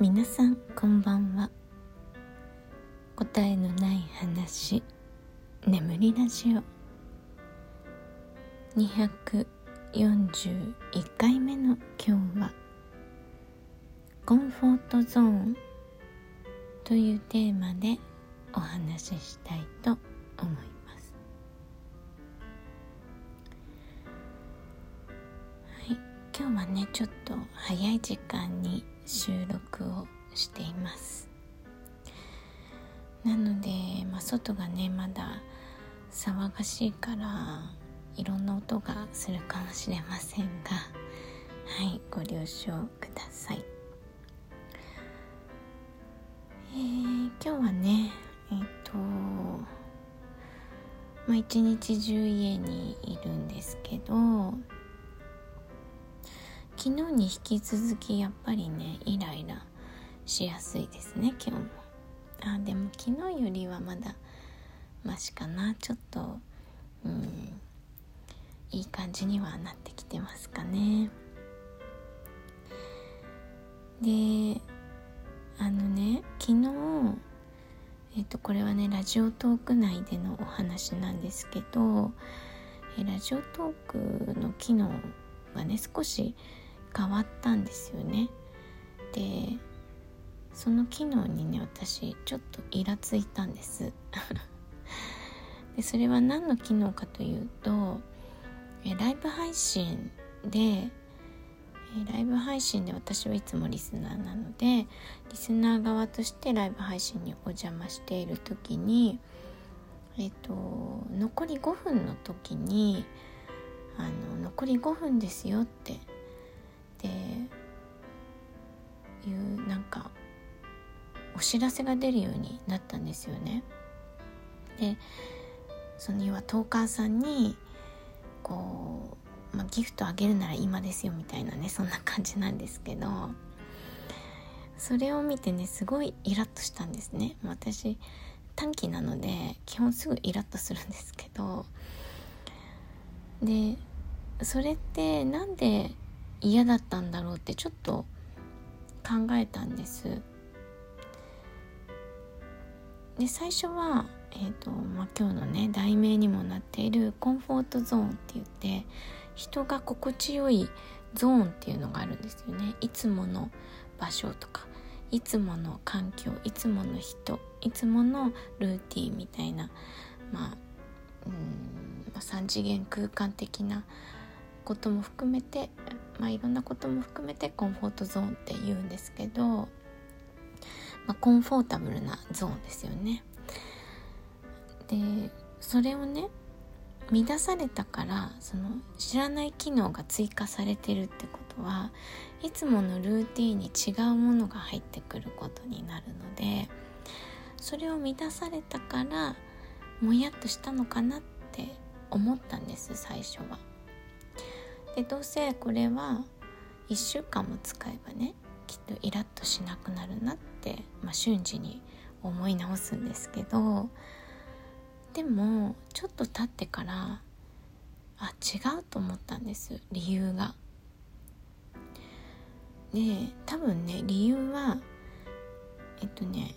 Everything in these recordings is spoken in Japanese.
皆さんこんばんは。答えのない話眠りラジオ。241回目の今日はコンフォートゾーンというテーマでお話ししたいと思います。はい。今日はねちょっと早い時間に収録をしています。なので、まあ、外がねまだ騒がしいからいろんな音がするかもしれませんがはいご了承ください。えー、今日はねえっ、ー、とまあ一日中家にいるんですけど昨日に引き続きやっぱりねイライラしやすいですね今日も。あでも昨日よりはまだマシかなちょっとうんいい感じにはなってきてますかね。であのね昨日えっ、とこれはねラジオトーク内でのお話なんですけどえラジオトークの機能がね少し変わったんですよね。でその機能にね私ちょっとイラついたんです。でそれは何の機能かというとえライブ配信でライブ配信で私はいつもリスナーなのでリスナー側としてライブ配信にお邪魔している時にえっと残り5分の時にあの残り5分ですよってっていうなんかお知らせが出るようになったんですよね。でその要はトーカーさんにこう、まあ、ギフトあげるなら今ですよみたいなねそんな感じなんですけどそれを見てねすごいイラッとしたんですね。私短期なので基本すぐイラッとするんですけどでそれってなんで嫌だったんだろうってちょっと考えたんです。で最初は、えーとまあ、今日のね題名にもなっているコンフォートゾーンって言って人が心地よいゾーンっていうのがあるんですよね。いつもの場所とかいつもの環境いつもの人いつものルーティンみたいなまあうん3次元空間的なことも含めてまあ、いろんなことも含めてコンフォートゾーンって言うんですけど、まあ、コンフォータブルなゾーンですよね。でそれをね乱されたからその知らない機能が追加されてるってことはいつものルーティンに違うものが入ってくることになるのでそれを乱されたからもやっとしたのかなって思ったんです最初は。でどうせこれは1週間も使えばねきっとイラッとしなくなるなって、まあ、瞬時に思い直すんですけどでもちょっと経ってからあ違うと思ったんです理由が。で多分ね理由はえっとね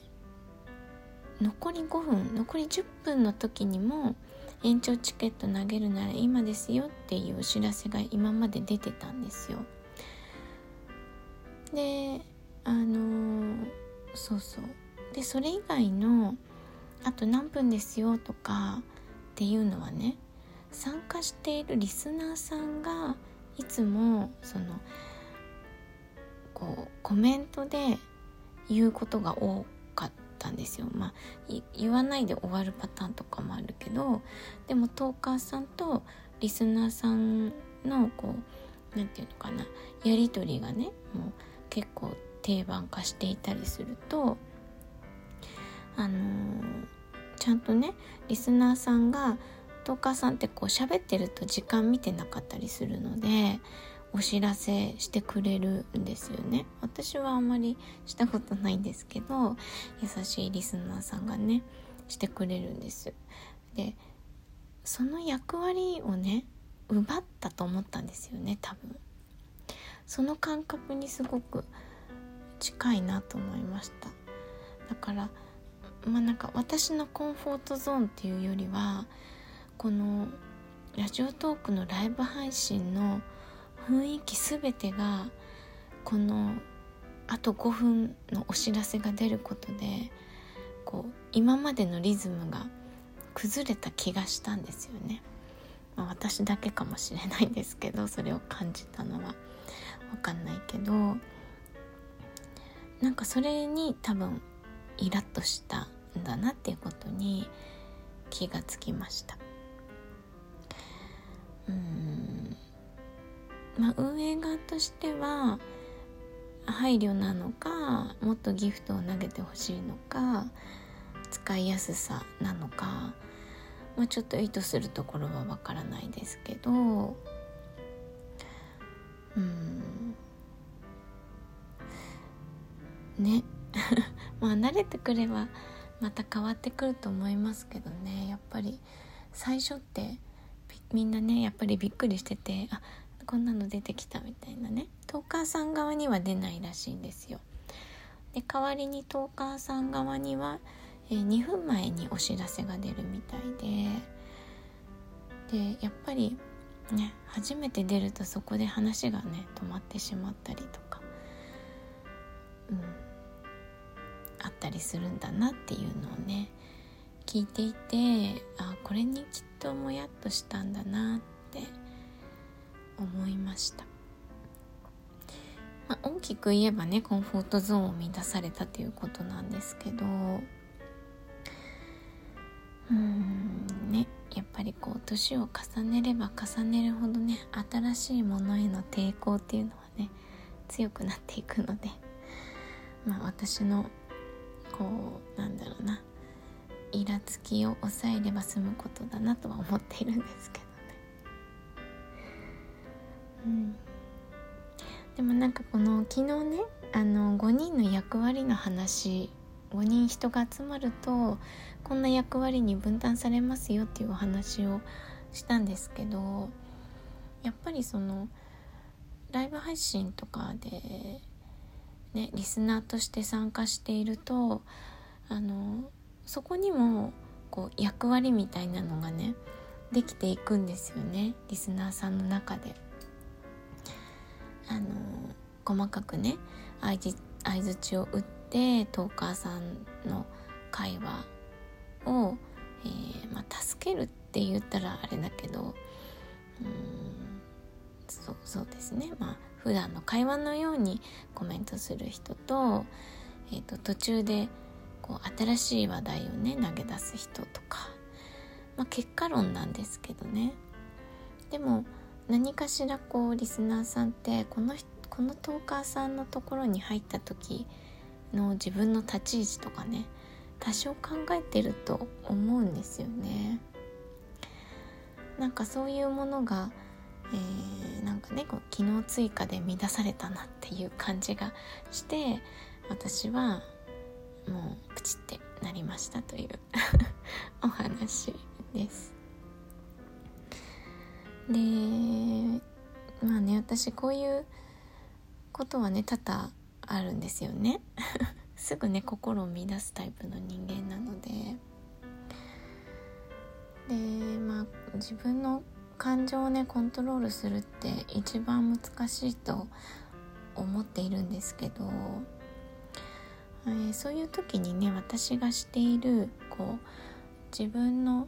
残り5分残り10分の時にも延長チケット投げるなら今ですよっていうお知らせが今まで出てたんですよ。であの、そうそうでそれ以外のあと何分ですよとかっていうのはね参加しているリスナーさんがいつもそのこうコメントで言うことが多ったんですよ。まあ言わないで終わるパターンとかもあるけどでもトーカーさんとリスナーさんのこう何て言うのかなやり取りがねもう結構定番化していたりするとあのー、ちゃんとねリスナーさんがトーカーさんってこう喋ってると時間見てなかったりするのでお知らせしてくれるんですよね。私はあんまりしたことないんですけど優しいリスナーさんがねしてくれるんです。でその役割をね奪ったと思ったんですよね多分。その感覚にすごく近いなと思いました。だからまあなんか私のコンフォートゾーンっていうよりはこのラジオトークのライブ配信の雰囲気全てがこのあと5分のお知らせが出ることでこう今までのリズムが崩れた気がしたんですよね、まあ、私だけかもしれないんですけどそれを感じたのは。分かんないけど。なんかそれに多分イラッとしたんだなっていうことに気がつきました。うん。まあ運営側としては配慮なのかもっとギフトを投げてほしいのか使いやすさなのか、まあ、ちょっと意図するところはわからないですけどうん。ね。まあ慣れてくればまた変わってくると思いますけどね。やっぱり最初ってみんなねやっぱりびっくりしててあこんなの出てきたみたいなね。トーカーさん側には出ないらしいんですよ。で代わりにトーカーさん側には、えー、2分前にお知らせが出るみたいで。でやっぱりね初めて出るとそこで話がね止まってしまったりとかうんあったりするんだなっていうのをね聞いていてあこれにきっともやっとしたんだなって思いました、まあ、大きく言えばねコンフォートゾーンを乱されたということなんですけどうんねやっぱりこう年を重ねれば重ねるほどね新しいものへの抵抗っていうのはね強くなっていくのでまあ私のこうなんだろうなイラつきを抑えれば済むことだなとは思っているんですけど。うん、でもなんかこの昨日ねあの5人の役割の話5人人が集まるとこんな役割に分担されますよっていうお話をしたんですけどやっぱりそのライブ配信とかでねリスナーとして参加しているとあのそこにもこう役割みたいなのがねできていくんですよねリスナーさんの中で。あの細かくね相づちを打ってトーカーさんの会話を、えー、まあ、助けるって言ったらあれだけどうそうそうですね。まあ普段の会話のようにコメントする人と,、えーと、途中でこう新しい話題をね投げ出す人とか、まあ、結果論なんですけどね。でも何かしらこうリスナーさんってこのこのトーカーさんのところに入った時の自分の立ち位置とかね多少考えてると思うんですよね。なんかそういうものが、えー、なんかねこう機能追加で乱されたなっていう感じがして私はもうプチってなりましたという お話です。でね私こういうことはね多々あるんですよね。すぐね心を乱すタイプの人間なので。でまあ自分の感情をねコントロールするって一番難しいと思っているんですけど、えー、そういう時にね私がしているこう自分の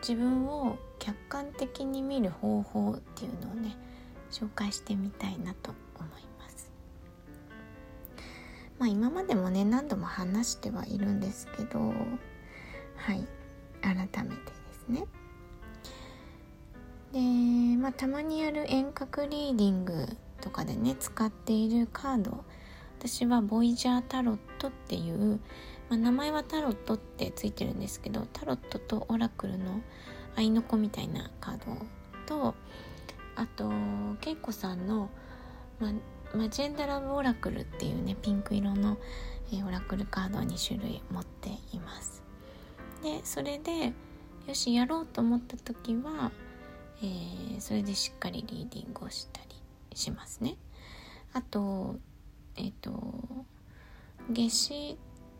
自分を客観的に見る方法っていうのをね紹介してみたいなと思います。まあ今までもね何度も話してはいるんですけどはい改めてですね。でまあたまにやる遠隔リーディングとかでね使っているカード私はボイジャータロットっていうまあ、名前はタロットってついてるんですけどタロットとオラクルの合いの子みたいなカードとあとけいこさんの、ま、マジェンダラブオラクルっていうねピンク色の、えー、オラクルカードを2種類持っています。でそれでよしやろうと思った時は、えー、それでしっかりリーディングをしたりしますね。あとえっ、ー、と夏至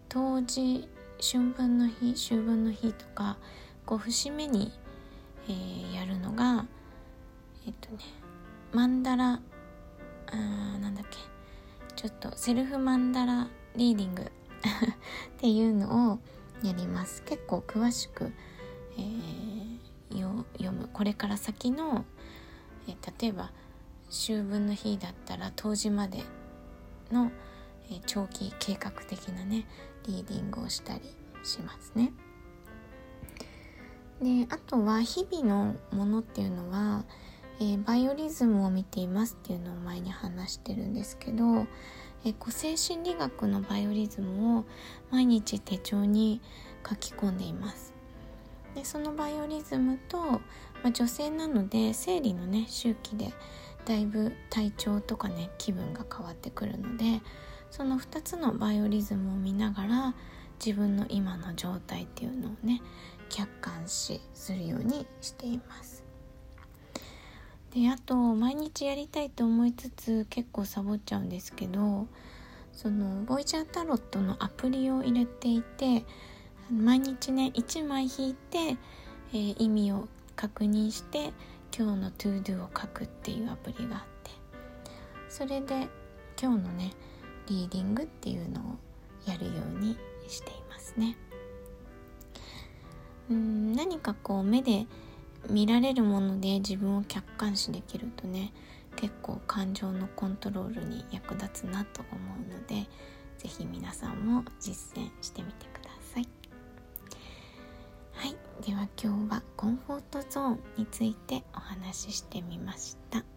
冬至春分の日秋分の日とかこう節目に、えー、やるのがえっとねマンダラあなんだっけちょっとセルフマンダラリーディング っていうのをやります結構詳しく、えー、読むこれから先の、えー、例えば秋分の日だったら冬至までの、えー、長期計画的なねリーディングをしたりしますね。であとは日々のものっていうのは、えー、バイオリズムを見ていますっていうのを前に話してるんですけど、えー、個性心理学のバイオリズムを毎日手帳に書き込んでいます。でそのバイオリズムと、まあ、女性なので生理のね周期でだいぶ体調とかね気分が変わってくるのでその2つのバイオリズムを見ながら自分の今の状態っていうのをね客観視するようにしています。であと毎日やりたいと思いつつ結構サボっちゃうんですけどそのボイジャータロットのアプリを入れていて毎日ね1枚引いて、えー、意味を確認して今日の ToDo を書くっていうアプリがあって。それで今日のねリーディングっていうのをやるようにしていますね。うん何かこう目で見られるもので自分を客観視できるとね結構感情のコントロールに役立つなと思うので是非皆さんも実践してみてくださいはいでは今日はコンフォートゾーンについてお話ししてみました。